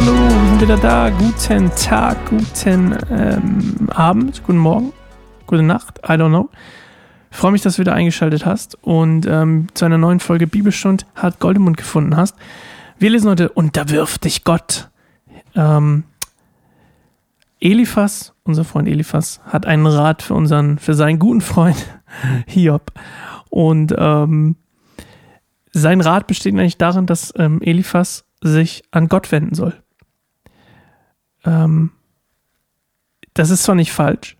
hallo, wir sind wieder da. Guten Tag, guten ähm, Abend, guten Morgen, gute Nacht, I don't know. Ich freue mich, dass du wieder eingeschaltet hast und ähm, zu einer neuen Folge Bibelstund hat Goldemund gefunden hast. Wir lesen heute, wirft dich Gott. Ähm, Eliphas, unser Freund Eliphas, hat einen Rat für unseren, für seinen guten Freund Hiob. Und ähm, sein Rat besteht eigentlich darin, dass ähm, Eliphas sich an Gott wenden soll. Ähm, das ist zwar nicht falsch.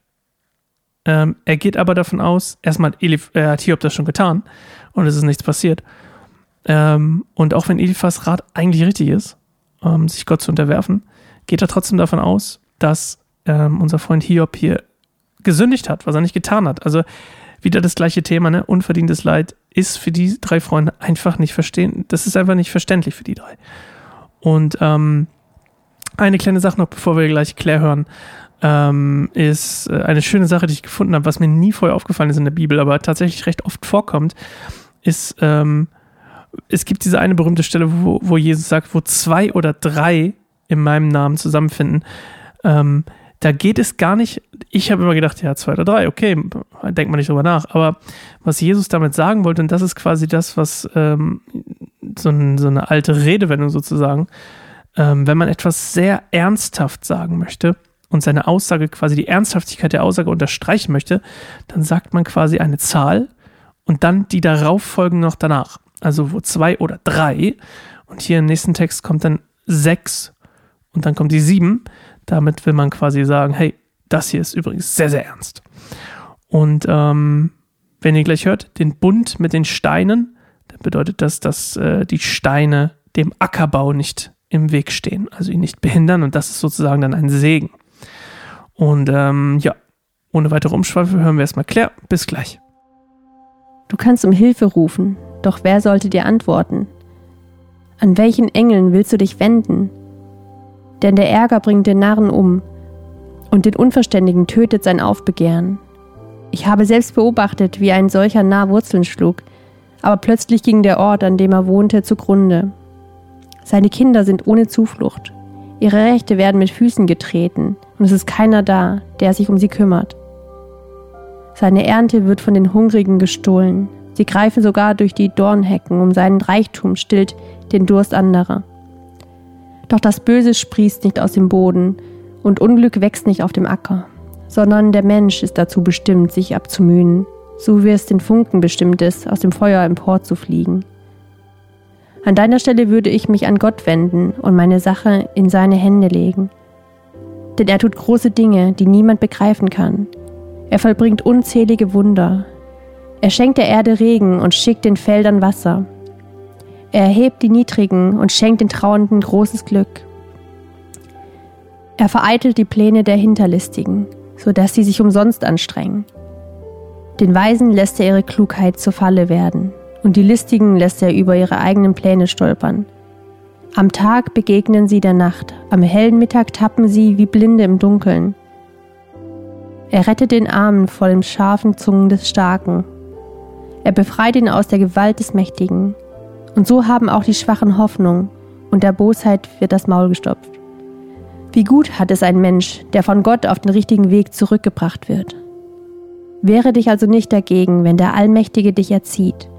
Ähm, er geht aber davon aus, erstmal Elif, er hat Hiob das schon getan und es ist nichts passiert. Ähm, und auch wenn Eliphas Rat eigentlich richtig ist, ähm, sich Gott zu unterwerfen, geht er trotzdem davon aus, dass ähm, unser Freund Hiob hier gesündigt hat, was er nicht getan hat. Also wieder das gleiche Thema, ne? Unverdientes Leid ist für die drei Freunde einfach nicht verstehen. Das ist einfach nicht verständlich für die drei. Und ähm, eine kleine Sache noch, bevor wir gleich Claire hören, ähm, ist äh, eine schöne Sache, die ich gefunden habe, was mir nie vorher aufgefallen ist in der Bibel, aber tatsächlich recht oft vorkommt, ist, ähm, es gibt diese eine berühmte Stelle, wo, wo Jesus sagt, wo zwei oder drei in meinem Namen zusammenfinden. Ähm, da geht es gar nicht, ich habe immer gedacht, ja, zwei oder drei, okay, denkt man nicht drüber nach. Aber was Jesus damit sagen wollte, und das ist quasi das, was ähm, so, ein, so, eine alte Redewendung sozusagen, ähm, wenn man etwas sehr ernsthaft sagen möchte und seine Aussage quasi die Ernsthaftigkeit der Aussage unterstreichen möchte, dann sagt man quasi eine Zahl und dann die darauf folgen noch danach. Also wo zwei oder drei. Und hier im nächsten Text kommt dann sechs und dann kommt die sieben. Damit will man quasi sagen, hey, das hier ist übrigens sehr, sehr ernst. Und ähm, wenn ihr gleich hört, den Bund mit den Steinen, dann bedeutet das, dass äh, die Steine dem Ackerbau nicht im Weg stehen, also ihn nicht behindern. Und das ist sozusagen dann ein Segen. Und ähm, ja, ohne weitere Umschweife hören wir erstmal Claire. Bis gleich. Du kannst um Hilfe rufen, doch wer sollte dir antworten? An welchen Engeln willst du dich wenden? Denn der Ärger bringt den Narren um, und den Unverständigen tötet sein Aufbegehren. Ich habe selbst beobachtet, wie ein solcher Narr Wurzeln schlug, aber plötzlich ging der Ort, an dem er wohnte, zugrunde. Seine Kinder sind ohne Zuflucht. Ihre Rechte werden mit Füßen getreten, und es ist keiner da, der sich um sie kümmert. Seine Ernte wird von den Hungrigen gestohlen. Sie greifen sogar durch die Dornhecken, um seinen Reichtum stillt den Durst anderer. Doch das Böse sprießt nicht aus dem Boden und Unglück wächst nicht auf dem Acker, sondern der Mensch ist dazu bestimmt, sich abzumühen, so wie es den Funken bestimmt ist, aus dem Feuer emporzufliegen. An deiner Stelle würde ich mich an Gott wenden und meine Sache in seine Hände legen. Denn er tut große Dinge, die niemand begreifen kann. Er vollbringt unzählige Wunder. Er schenkt der Erde Regen und schickt den Feldern Wasser. Er erhebt die Niedrigen und schenkt den Trauernden großes Glück. Er vereitelt die Pläne der Hinterlistigen, so dass sie sich umsonst anstrengen. Den Weisen lässt er ihre Klugheit zur Falle werden, und die Listigen lässt er über ihre eigenen Pläne stolpern. Am Tag begegnen sie der Nacht, am hellen Mittag tappen sie wie Blinde im Dunkeln. Er rettet den Armen vor den scharfen Zungen des Starken. Er befreit ihn aus der Gewalt des Mächtigen. Und so haben auch die Schwachen Hoffnung, und der Bosheit wird das Maul gestopft. Wie gut hat es ein Mensch, der von Gott auf den richtigen Weg zurückgebracht wird. Wehre dich also nicht dagegen, wenn der Allmächtige dich erzieht.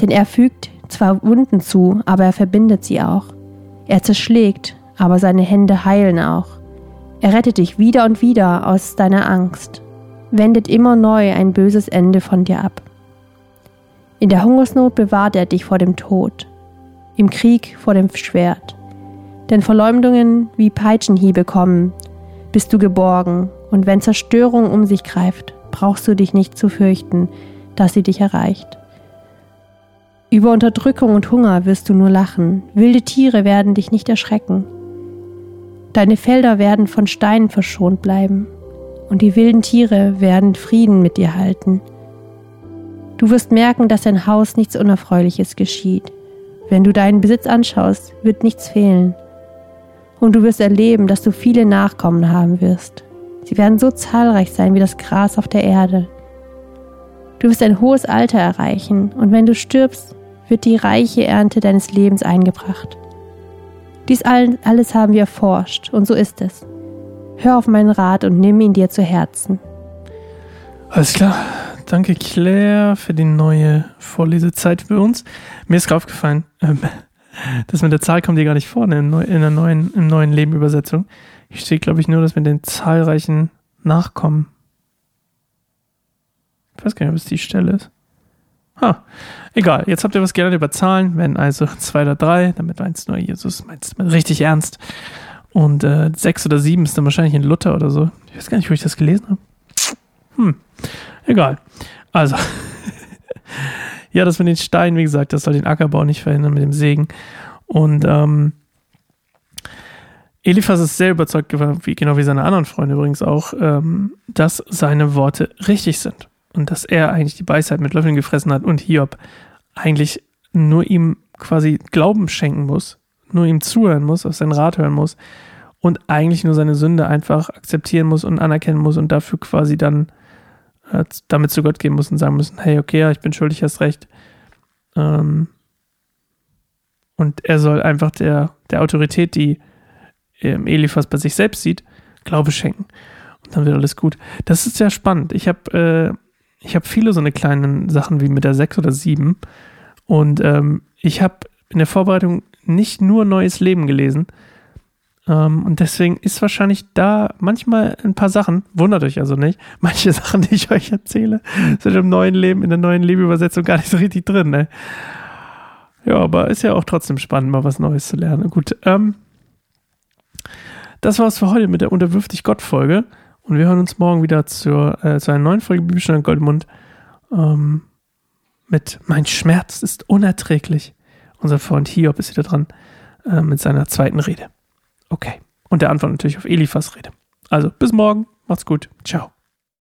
Denn er fügt zwar Wunden zu, aber er verbindet sie auch. Er zerschlägt, aber seine Hände heilen auch. Er rettet dich wieder und wieder aus deiner Angst, wendet immer neu ein böses Ende von dir ab. In der Hungersnot bewahrt er dich vor dem Tod, im Krieg vor dem Schwert. Denn Verleumdungen wie Peitschenhiebe kommen, bist du geborgen, und wenn Zerstörung um sich greift, brauchst du dich nicht zu fürchten, dass sie dich erreicht. Über Unterdrückung und Hunger wirst du nur lachen, wilde Tiere werden dich nicht erschrecken. Deine Felder werden von Steinen verschont bleiben, und die wilden Tiere werden Frieden mit dir halten. Du wirst merken, dass dein Haus nichts Unerfreuliches geschieht. Wenn du deinen Besitz anschaust, wird nichts fehlen. Und du wirst erleben, dass du viele Nachkommen haben wirst. Sie werden so zahlreich sein wie das Gras auf der Erde. Du wirst ein hohes Alter erreichen, und wenn du stirbst, wird die reiche Ernte deines Lebens eingebracht. Dies alles haben wir erforscht, und so ist es. Hör auf meinen Rat und nimm ihn dir zu Herzen. Alles klar. Danke, Claire, für die neue Vorlesezeit für uns. Mir ist aufgefallen, ähm, das mit der Zahl kommt hier gar nicht vorne in, in der neuen, im neuen Leben-Übersetzung. Hier steht, glaube ich, nur, dass wir den zahlreichen Nachkommen. Ich weiß gar nicht, ob es die Stelle ist. Ha, egal. Jetzt habt ihr was gelernt über Zahlen. Wenn also zwei oder drei, damit meinst du nur Jesus, meinst du richtig ernst. Und äh, sechs oder sieben ist dann wahrscheinlich in Luther oder so. Ich weiß gar nicht, wo ich das gelesen habe. Hm, egal. Also, ja, das mit den Steinen, wie gesagt, das soll den Ackerbau nicht verhindern mit dem Segen. Und ähm, Eliphas ist sehr überzeugt, wie, genau wie seine anderen Freunde übrigens auch, ähm, dass seine Worte richtig sind und dass er eigentlich die Weisheit mit Löffeln gefressen hat und Hiob eigentlich nur ihm quasi Glauben schenken muss, nur ihm zuhören muss, auf seinen Rat hören muss und eigentlich nur seine Sünde einfach akzeptieren muss und anerkennen muss und dafür quasi dann äh, damit zu Gott gehen muss und sagen müssen, hey, okay, ich bin schuldig, hast recht. Ähm, und er soll einfach der, der Autorität, die ähm, Eliphas bei sich selbst sieht, Glaube schenken. Und dann wird alles gut. Das ist sehr spannend. Ich habe äh, ich habe viele so eine kleinen Sachen wie mit der 6 oder 7. Und ähm, ich habe in der Vorbereitung nicht nur Neues Leben gelesen. Ähm, und deswegen ist wahrscheinlich da manchmal ein paar Sachen, wundert euch also nicht, manche Sachen, die ich euch erzähle, sind im neuen Leben, in der neuen Lebeübersetzung gar nicht so richtig drin. Ne? Ja, aber ist ja auch trotzdem spannend, mal was Neues zu lernen. Gut, ähm, das war's für heute mit der Unterwirf dich Gott-Folge. Und wir hören uns morgen wieder zur, äh, zu einer neuen Folge Bibelstunde Goldmund ähm, mit Mein Schmerz ist unerträglich. Unser Freund Hiob ist wieder dran äh, mit seiner zweiten Rede. Okay. Und der Antwort natürlich auf Eliphas Rede. Also bis morgen. Macht's gut. Ciao.